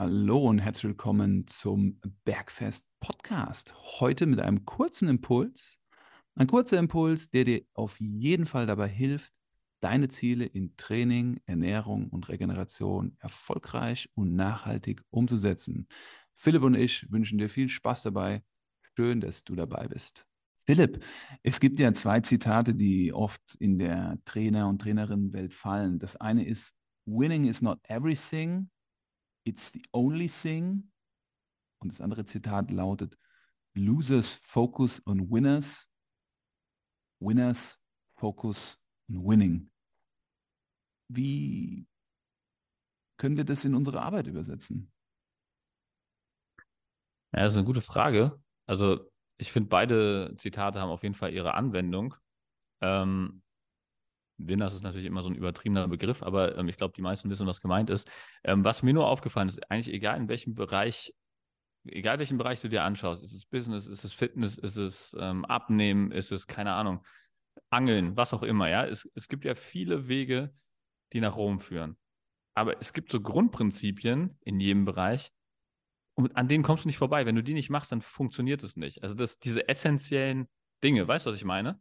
Hallo und herzlich willkommen zum Bergfest Podcast. Heute mit einem kurzen Impuls. Ein kurzer Impuls, der dir auf jeden Fall dabei hilft, deine Ziele in Training, Ernährung und Regeneration erfolgreich und nachhaltig umzusetzen. Philipp und ich wünschen dir viel Spaß dabei. Schön, dass du dabei bist. Philipp, es gibt ja zwei Zitate, die oft in der Trainer- und Trainerinnenwelt fallen. Das eine ist, Winning is not everything, it's the only thing. Und das andere Zitat lautet, Losers focus on winners, winners focus on winning. Wie können wir das in unsere Arbeit übersetzen? Ja, das ist eine gute Frage. Also ich finde, beide Zitate haben auf jeden Fall ihre Anwendung. Ähm, Winners ist natürlich immer so ein übertriebener Begriff, aber ähm, ich glaube, die meisten wissen, was gemeint ist. Ähm, was mir nur aufgefallen ist, eigentlich egal in welchem Bereich, egal welchen Bereich du dir anschaust, ist es Business, ist es Fitness, ist es ähm, Abnehmen, ist es, keine Ahnung, Angeln, was auch immer, ja. Es, es gibt ja viele Wege, die nach Rom führen. Aber es gibt so Grundprinzipien in jedem Bereich, und an denen kommst du nicht vorbei. Wenn du die nicht machst, dann funktioniert es nicht. Also das, diese essentiellen Dinge, weißt du, was ich meine?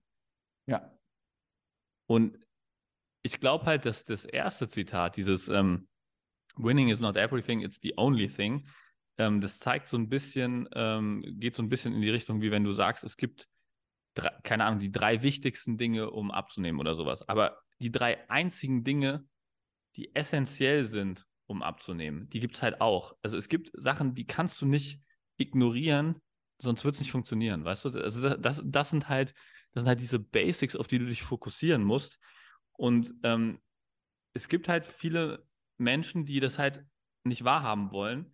Ja. Und ich glaube halt, dass das erste Zitat, dieses ähm, Winning is not everything, it's the only thing, ähm, das zeigt so ein bisschen, ähm, geht so ein bisschen in die Richtung, wie wenn du sagst, es gibt, drei, keine Ahnung, die drei wichtigsten Dinge, um abzunehmen oder sowas. Aber die drei einzigen Dinge, die essentiell sind, um abzunehmen, die gibt es halt auch. Also es gibt Sachen, die kannst du nicht ignorieren, sonst wird es nicht funktionieren, weißt du? Also das, das sind halt, das sind halt diese Basics, auf die du dich fokussieren musst. Und ähm, es gibt halt viele Menschen, die das halt nicht wahrhaben wollen.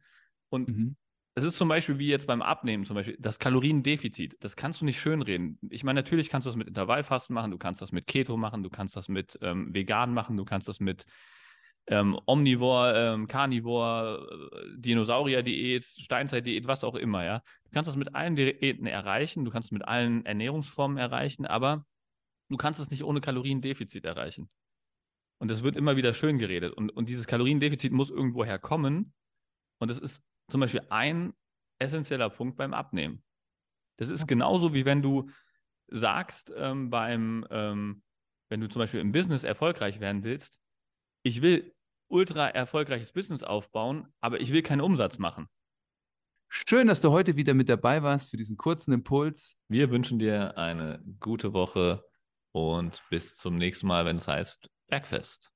Und mhm. es ist zum Beispiel wie jetzt beim Abnehmen, zum Beispiel das Kaloriendefizit. Das kannst du nicht schönreden. Ich meine, natürlich kannst du das mit Intervallfasten machen, du kannst das mit Keto machen, du kannst das mit ähm, Vegan machen, du kannst das mit ähm, Omnivore, ähm, Carnivore, äh, Dinosaurier-Diät, Steinzeit-Diät, was auch immer, ja. Du kannst das mit allen Diäten erreichen, du kannst es mit allen Ernährungsformen erreichen, aber du kannst es nicht ohne Kaloriendefizit erreichen. Und das wird immer wieder schön geredet. Und, und dieses Kaloriendefizit muss irgendwo herkommen. Und das ist zum Beispiel ein essentieller Punkt beim Abnehmen. Das ist genauso wie wenn du sagst, ähm, beim, ähm, wenn du zum Beispiel im Business erfolgreich werden willst, ich will ultra erfolgreiches Business aufbauen, aber ich will keinen Umsatz machen. Schön, dass du heute wieder mit dabei warst für diesen kurzen Impuls. Wir wünschen dir eine gute Woche und bis zum nächsten Mal, wenn es heißt Bergfest.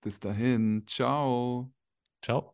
Bis dahin, ciao. Ciao.